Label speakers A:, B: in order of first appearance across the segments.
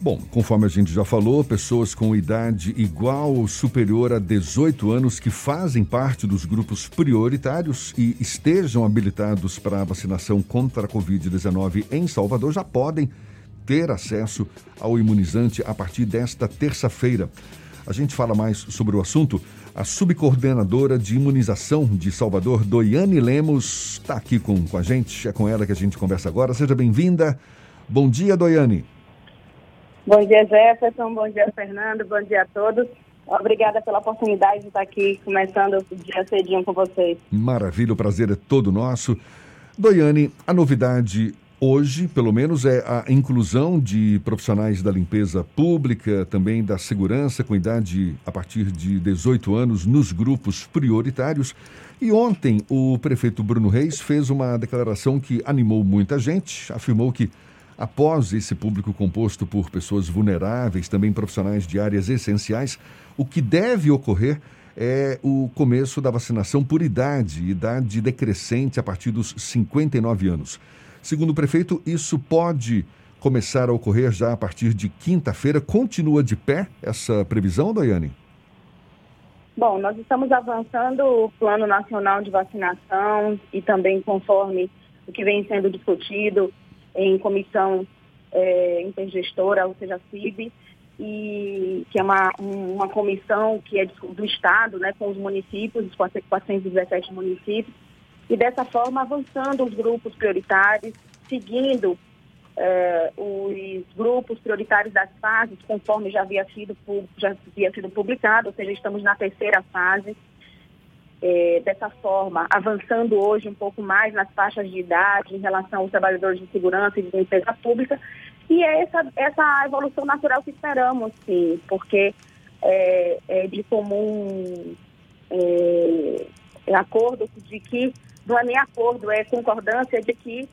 A: Bom, conforme a gente já falou, pessoas com idade igual ou superior a 18 anos que fazem parte dos grupos prioritários e estejam habilitados para a vacinação contra a Covid-19 em Salvador já podem ter acesso ao imunizante a partir desta terça-feira. A gente fala mais sobre o assunto. A subcoordenadora de imunização de Salvador, Doiane Lemos, está aqui com, com a gente. É com ela que a gente conversa agora. Seja bem-vinda. Bom dia, Doiane.
B: Bom dia, Jefferson. Bom dia, Fernando. Bom dia a todos. Obrigada pela oportunidade de estar aqui começando o dia cedinho com vocês.
A: Maravilha, o prazer é todo nosso. Doiane, a novidade hoje, pelo menos, é a inclusão de profissionais da limpeza pública, também da segurança, com idade a partir de 18 anos, nos grupos prioritários. E ontem, o prefeito Bruno Reis fez uma declaração que animou muita gente, afirmou que Após esse público composto por pessoas vulneráveis, também profissionais de áreas essenciais, o que deve ocorrer é o começo da vacinação por idade, idade decrescente a partir dos 59 anos. Segundo o prefeito, isso pode começar a ocorrer já a partir de quinta-feira. Continua de pé essa previsão, Daiane?
B: Bom, nós estamos avançando o Plano Nacional de Vacinação e também conforme o que vem sendo discutido em comissão é, intergestora, ou seja, CIB, e que é uma, uma comissão que é do Estado, né, com os municípios, os 417 municípios, e dessa forma avançando os grupos prioritários, seguindo é, os grupos prioritários das fases, conforme já havia sido já havia sido publicado, ou seja, estamos na terceira fase, é, dessa forma, avançando hoje um pouco mais nas faixas de idade em relação aos trabalhadores de segurança e de limpeza pública. E é essa, essa evolução natural que esperamos, sim, porque é, é de comum é, é acordo de que, não é nem acordo, é concordância de que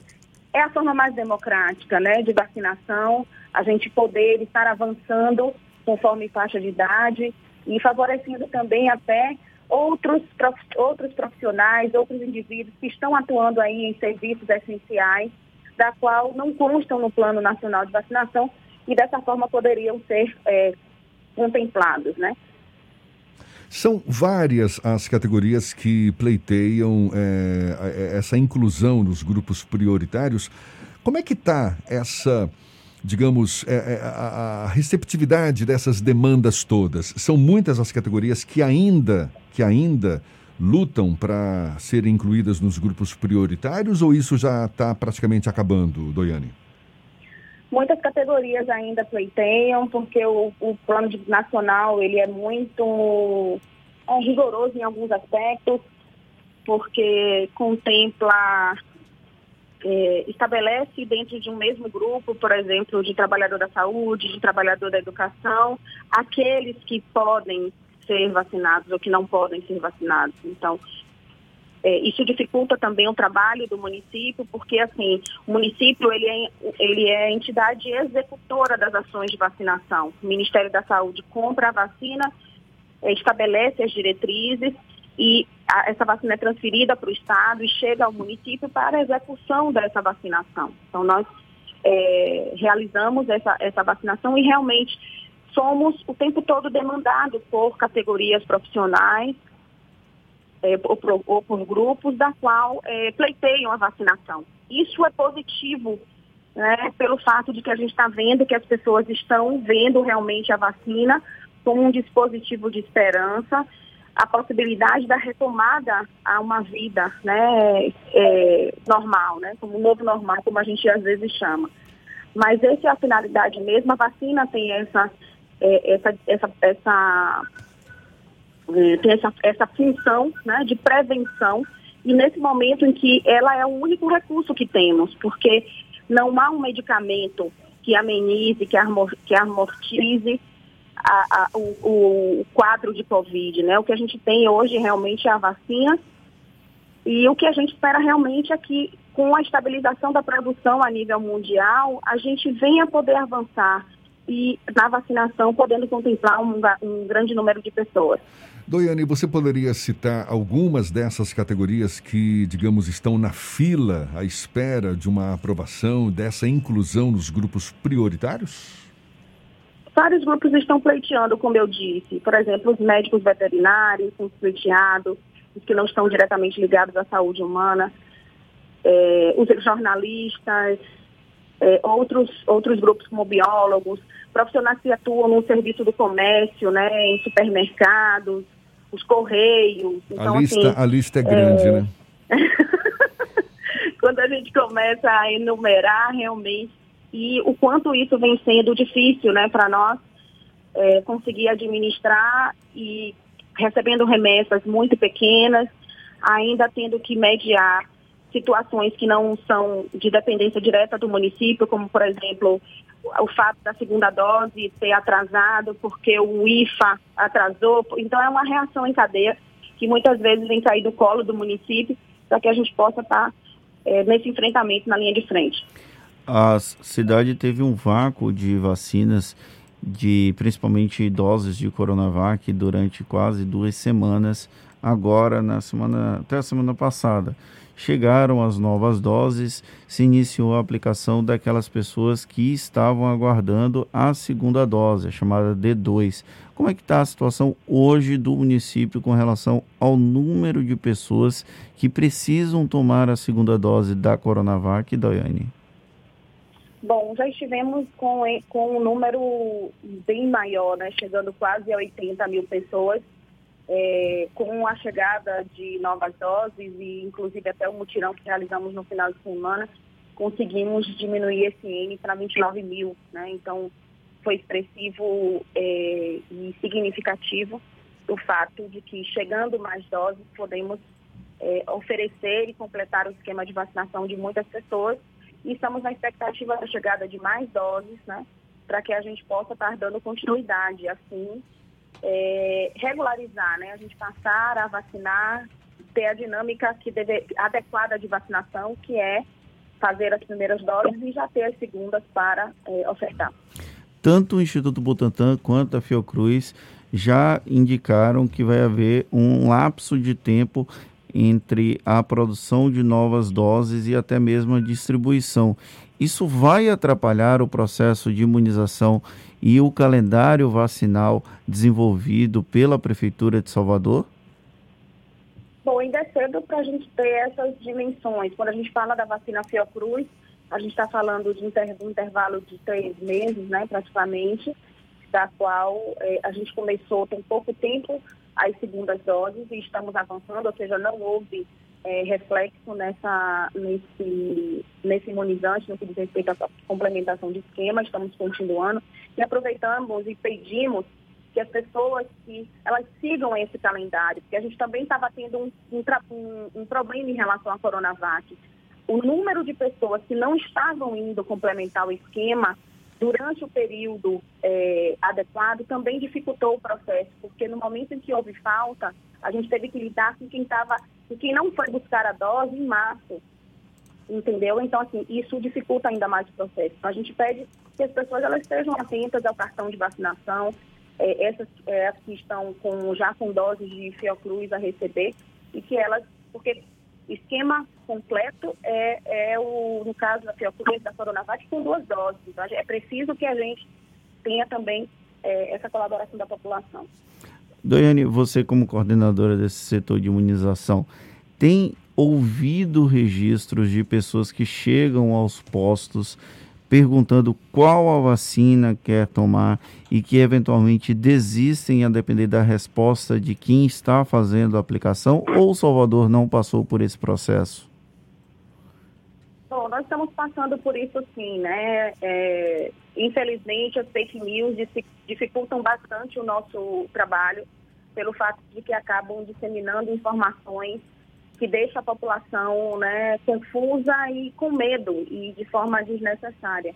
B: é a forma mais democrática né, de vacinação, a gente poder estar avançando conforme faixa de idade e favorecendo também até outros, outros profissionais, outros indivíduos que estão atuando aí em serviços essenciais, da qual não constam no Plano Nacional de Vacinação e dessa forma poderiam ser é, contemplados, né?
A: São várias as categorias que pleiteiam é, essa inclusão nos grupos prioritários. Como é que está essa digamos, é, é, a, receptividade dessas demandas todas? São muitas as categorias que ainda, que ainda lutam para serem incluídas nos grupos prioritários ou isso já está praticamente acabando, Doiane?
B: Muitas categorias ainda pleiteiam, porque o, o plano nacional ele é muito é, rigoroso em alguns aspectos, porque contempla é, estabelece dentro de um mesmo grupo, por exemplo, de trabalhador da saúde, de trabalhador da educação, aqueles que podem ser vacinados ou que não podem ser vacinados. Então, é, isso dificulta também o trabalho do município, porque assim, o município ele é, ele é a entidade executora das ações de vacinação. O Ministério da Saúde compra a vacina, é, estabelece as diretrizes e a, essa vacina é transferida para o Estado e chega ao município para a execução dessa vacinação. Então, nós é, realizamos essa, essa vacinação e realmente somos o tempo todo demandados por categorias profissionais é, ou, por, ou, por, grupos da qual é, pleiteiam a vacinação. Isso é positivo, né, pelo fato de que a gente está vendo que as pessoas estão vendo realmente a vacina como um dispositivo de esperança a possibilidade da retomada a uma vida né, é, normal, né, como um novo normal, como a gente às vezes chama. Mas essa é a finalidade mesmo, a vacina tem essa, é, essa, essa, essa, é, tem essa, essa função né, de prevenção e nesse momento em que ela é o único recurso que temos, porque não há um medicamento que amenize, que, que amortize a, a, o, o, quadro de Covid, né? O que a gente tem hoje realmente é a vacina e o que a gente espera realmente é que com a estabilização da produção a nível mundial, a gente venha poder avançar e na vacinação podendo contemplar um, um grande número de pessoas.
A: Doiane, você poderia citar algumas dessas categorias que, digamos, estão na fila à espera de uma aprovação dessa inclusão nos grupos prioritários?
B: Vários grupos estão pleiteando, como eu disse. Por exemplo, os médicos veterinários estão pleiteados, os que não estão diretamente ligados à saúde humana, é, os jornalistas, é, outros, outros grupos como biólogos, profissionais que atuam no serviço do comércio, né, em supermercados, os correios.
A: Então, a, lista, assim, a lista é grande, é... né?
B: Quando a gente começa a enumerar realmente e o quanto isso vem sendo difícil né, para nós é, conseguir administrar e recebendo remessas muito pequenas, ainda tendo que mediar situações que não são de dependência direta do município, como, por exemplo, o fato da segunda dose ter atrasado porque o IFA atrasou. Então, é uma reação em cadeia que muitas vezes vem cair do colo do município para que a gente possa estar tá, é, nesse enfrentamento na linha de frente
C: a cidade teve um vácuo de vacinas, de principalmente doses de Coronavac durante quase duas semanas. Agora, na semana, até a semana passada, chegaram as novas doses, se iniciou a aplicação daquelas pessoas que estavam aguardando a segunda dose, a chamada D2. Como é que está a situação hoje do município com relação ao número de pessoas que precisam tomar a segunda dose da Coronavac, Daiane?
B: Bom, já estivemos com, com um número bem maior, né, chegando quase a 80 mil pessoas, é, com a chegada de novas doses e inclusive até o mutirão que realizamos no final de semana, conseguimos diminuir esse N para 29 mil. Né? Então, foi expressivo é, e significativo o fato de que, chegando mais doses, podemos é, oferecer e completar o esquema de vacinação de muitas pessoas e estamos na expectativa da chegada de mais doses, né, para que a gente possa estar dando continuidade, assim, é, regularizar, né, a gente passar a vacinar, ter a dinâmica que deve, adequada de vacinação, que é fazer as primeiras doses e já ter as segundas para é, ofertar.
C: Tanto o Instituto Butantan quanto a Fiocruz já indicaram que vai haver um lapso de tempo entre a produção de novas doses e até mesmo a distribuição. Isso vai atrapalhar o processo de imunização e o calendário vacinal desenvolvido pela Prefeitura de Salvador?
B: Bom, ainda é cedo para a gente ter essas dimensões. Quando a gente fala da vacina Fiocruz, a gente está falando de um intervalo de três meses, né, praticamente, da qual eh, a gente começou tem pouco tempo as segundas doses e estamos avançando, ou seja, não houve é, reflexo nessa, nesse, nesse imunizante no que diz respeito à complementação de esquema, estamos continuando e aproveitamos e pedimos que as pessoas que elas sigam esse calendário, porque a gente também estava tendo um, um, um problema em relação à Coronavac. O número de pessoas que não estavam indo complementar o esquema durante o período é, adequado também dificultou o processo, porque no momento em que houve falta, a gente teve que lidar com quem estava, com quem não foi buscar a dose em março, entendeu? Então, assim, isso dificulta ainda mais o processo. Então, a gente pede que as pessoas elas estejam atentas ao cartão de vacinação, é, essas é, que estão com, já com doses de Fiocruz a receber, e que elas, porque esquema completo é, é o, no caso da Fiocruz, da Coronavac, com duas doses. Então, é preciso que a gente tenha também é, essa colaboração da população.
C: Doiane, você como coordenadora desse setor de imunização, tem ouvido registros de pessoas que chegam aos postos perguntando qual a vacina quer tomar e que eventualmente desistem a depender da resposta de quem está fazendo a aplicação ou o Salvador não passou por esse processo?
B: Nós estamos passando por isso sim, né? É, infelizmente, as fake news dificultam bastante o nosso trabalho pelo fato de que acabam disseminando informações que deixa a população né, confusa e com medo e de forma desnecessária.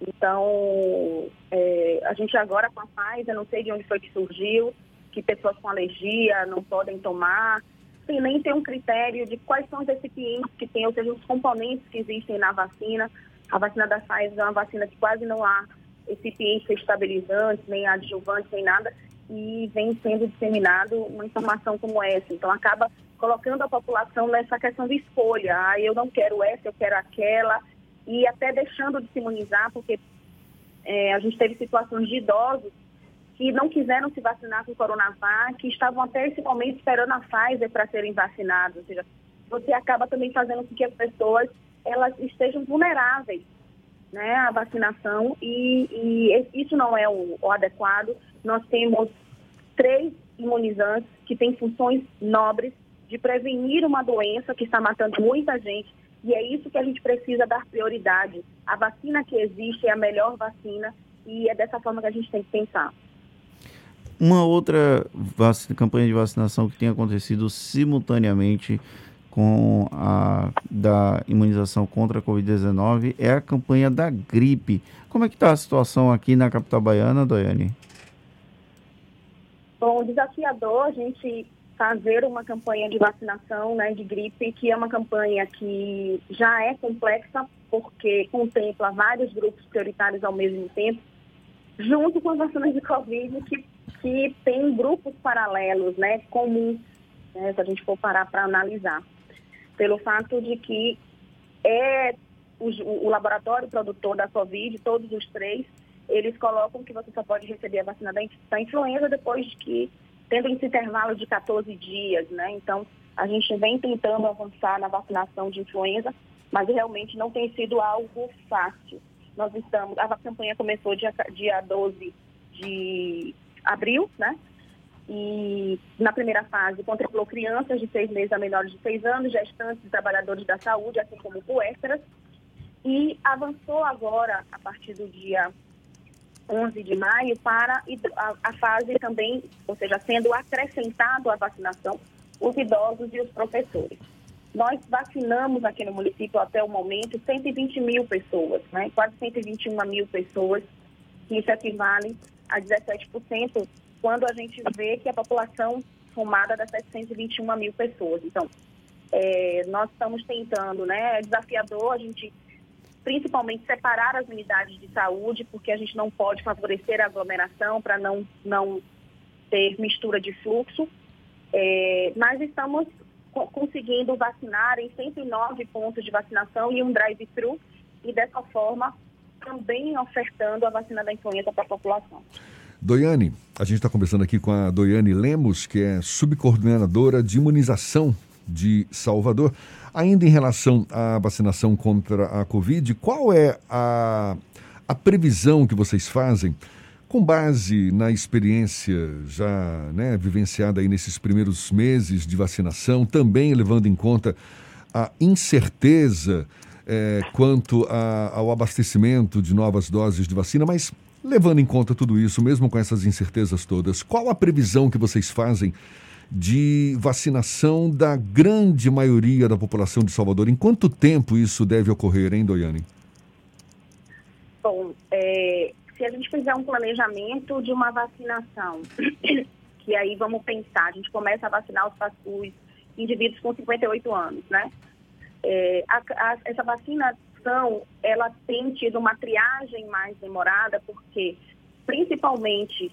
B: Então, é, a gente agora com a Pfizer, não sei de onde foi que surgiu, que pessoas com alergia não podem tomar, sem nem ter um critério de quais são os recipientes que tem, ou seja, os componentes que existem na vacina. A vacina da Pfizer é uma vacina que quase não há recipientes estabilizantes, nem adjuvantes, nem nada, e vem sendo disseminado uma informação como essa. Então, acaba colocando a população nessa questão de escolha. Ah, eu não quero essa, eu quero aquela, e até deixando de se imunizar, porque É, a gente teve situações de idosos que não quiseram se vacinar com Coronavac, que estavam até esse momento esperando a Pfizer para serem vacinados. Ou seja, você acaba também fazendo com que as pessoas elas estejam vulneráveis né, à vacinação e, e isso não é o, o adequado. Nós temos três imunizantes que têm funções nobres de prevenir uma doença que está matando muita gente. E é isso que a gente precisa dar prioridade. A vacina que existe é a melhor vacina e é dessa forma que a gente tem que pensar.
C: Uma outra vacina, campanha de vacinação que tem acontecido simultaneamente com a da imunização contra a Covid-19 é a campanha da gripe. Como é que está a situação aqui na capital baiana, Doiane?
B: Bom, desafiador a gente fazer uma campanha de vacinação né, de gripe, que é uma campanha que já é complexa, porque contempla vários grupos prioritários ao mesmo tempo, junto com as vacinas de Covid, que, que tem grupos paralelos, né, comuns, né, se a gente for parar para analisar. Pelo fato de que é o, o laboratório produtor da Covid, todos os três, eles colocam que você só pode receber a vacina da, influenza depois de que tendo esse intervalo de 14 dias, né? Então, a gente vem tentando avançar na vacinação de influenza, mas realmente não tem sido algo fácil. Nós estamos, a campanha começou dia, dia 12 de abril, né? E na primeira fase contemplou crianças de seis meses a menores de seis anos, gestantes e trabalhadores da saúde, assim como puérperas. E avançou agora, a partir do dia 11 de maio para a, fase também, ou seja, sendo acrescentado à vacinação os idosos e os professores. Nós vacinamos aqui no município até o momento 120 mil pessoas, né? quase 121 mil pessoas, que isso equivale a 17% quando a gente vê que a população somada dá 721 mil pessoas. Então, é, nós estamos tentando, né? É desafiador a gente principalmente separar as unidades de saúde, porque a gente não pode favorecer a aglomeração para não, não ter mistura de fluxo. É, mas estamos co conseguindo vacinar em 109 pontos de vacinação e um drive-thru, e dessa forma também ofertando a vacina da influenza para a população.
A: Doiane, a gente está conversando aqui com a Doiane Lemos, que é subcoordenadora de imunização de Salvador. Ainda em relação à vacinação contra a Covid, qual é a, a previsão que vocês fazem com base na experiência já né, vivenciada aí nesses primeiros meses de vacinação, também levando em conta a incerteza é, quanto a, ao abastecimento de novas doses de vacina, mas levando em conta tudo isso, mesmo com essas incertezas todas, qual a previsão que vocês fazem de vacinação da grande maioria da população de Salvador. Em quanto tempo isso deve ocorrer, hein, Doiane?
B: Bom, é, se a gente fizer um planejamento de uma vacinação, que aí vamos pensar, a gente começa a vacinar os, os indivíduos com 58 anos, né? É, a, a, essa vacinação, ela tem tido uma triagem mais demorada, porque principalmente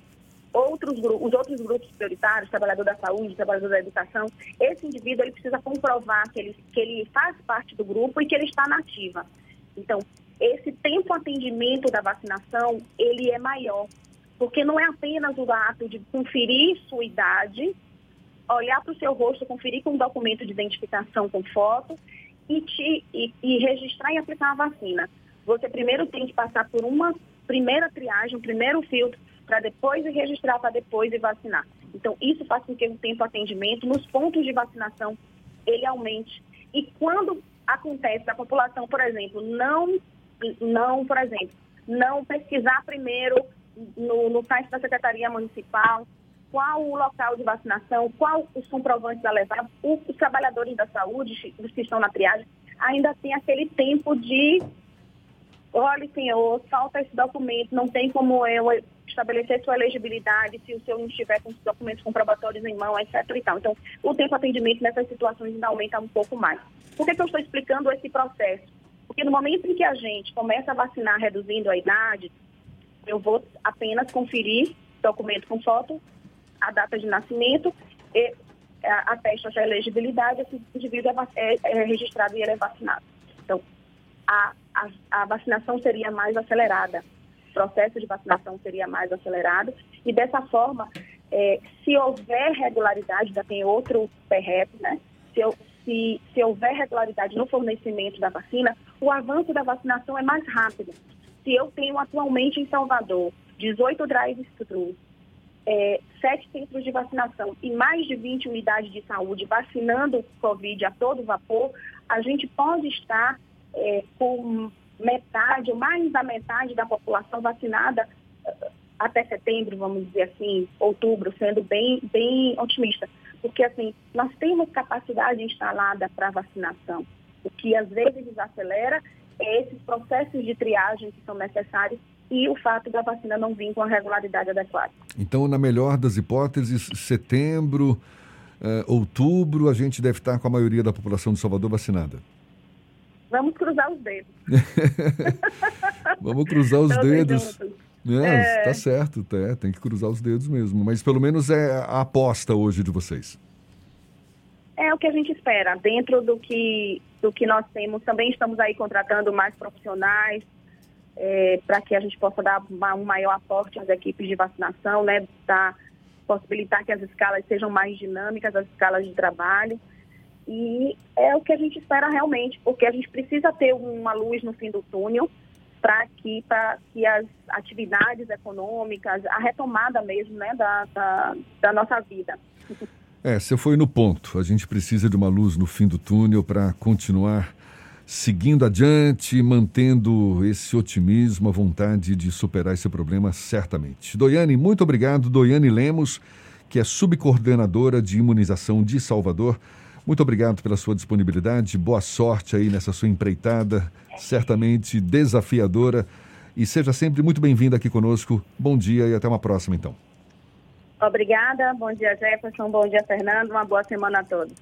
B: outros os outros grupos prioritários, trabalhador da saúde, trabalhador da educação, esse indivíduo ele precisa comprovar que ele, que ele faz parte do grupo e que ele está na ativa. Então, esse tempo atendimento da vacinação, ele é maior, porque não é apenas o ato de conferir sua idade, olhar para o seu rosto, conferir com um documento de identificação com foto e, te, e, e registrar e aplicar a vacina. Você primeiro tem que passar por uma primeira triagem, um primeiro filtro, para depois registrar, para depois e vacinar. Então, isso faz com que o tempo de atendimento nos pontos de vacinação ele aumente. E quando acontece a população, por exemplo, não, não por exemplo, não pesquisar primeiro no, no site da Secretaria Municipal qual o local de vacinação, qual os comprovantes a levar, os, trabalhadores da saúde, os que estão na triagem, ainda tem aquele tempo de olha, senhor, falta esse documento, não tem como eu estabelecer sua elegibilidade se o senhor não estiver com os documentos comprobatórios em mão, etc. E tal. Então, o tempo de atendimento nessas situações ainda aumenta um pouco mais. Por que, que eu estou explicando esse processo? Porque no momento em que a gente começa a vacinar reduzindo a idade, eu vou apenas conferir documento com foto, a data de nascimento e atesta a elegibilidade, esse indivíduo é, é, é registrado e ele é vacinado. Então, a, a, a vacinação seria mais acelerada processo de vacinação seria mais acelerado e dessa forma, é, se houver regularidade, já tem outro PREP, né? Se, se, se houver regularidade no fornecimento da vacina, o avanço da vacinação é mais rápido. Se eu tenho atualmente em Salvador 18 drive-thrus, é, sete centros de vacinação e mais de 20 unidades de saúde vacinando Covid a todo vapor, a gente pode estar é, com metade, ou mais da metade da população vacinada eh, até setembro, vamos dizer assim, outubro, sendo bem, bem otimista. Porque, assim, nós temos capacidade instalada para vacinação. O que às vezes desacelera é esses processos de triagem que são necessários e o fato da vacina não vir com a regularidade adequada.
A: Então, na melhor das hipóteses, setembro, uh, outubro, a gente deve estar com a maioria da população de Salvador vacinada.
B: Vamos cruzar os dedos.
A: Vamos cruzar os dedos. É, é, tá certo, tá, tem que cruzar os dedos mesmo. Mas pelo menos é a aposta hoje de vocês.
B: É o que a gente espera. Dentro do que, do que nós temos, também estamos aí contratando mais profissionais é, para que a gente possa dar um maior aporte às equipes de vacinação, né? Possibilitar que as escalas sejam mais dinâmicas, as escalas de trabalho. E é o que a gente espera realmente, porque a gente precisa ter uma luz no fim do túnel para que, que as atividades econômicas, a retomada mesmo né, da, da, da nossa vida.
A: É, você foi no ponto. A gente precisa de uma luz no fim do túnel para continuar seguindo adiante, mantendo esse otimismo, a vontade de superar esse problema, certamente. Doiane, muito obrigado. Doiane Lemos, que é subcoordenadora de imunização de Salvador. Muito obrigado pela sua disponibilidade. Boa sorte aí nessa sua empreitada, certamente desafiadora. E seja sempre muito bem-vinda aqui conosco. Bom dia e até uma próxima, então.
B: Obrigada. Bom dia, Jefferson. Bom dia, Fernando. Uma boa semana a todos.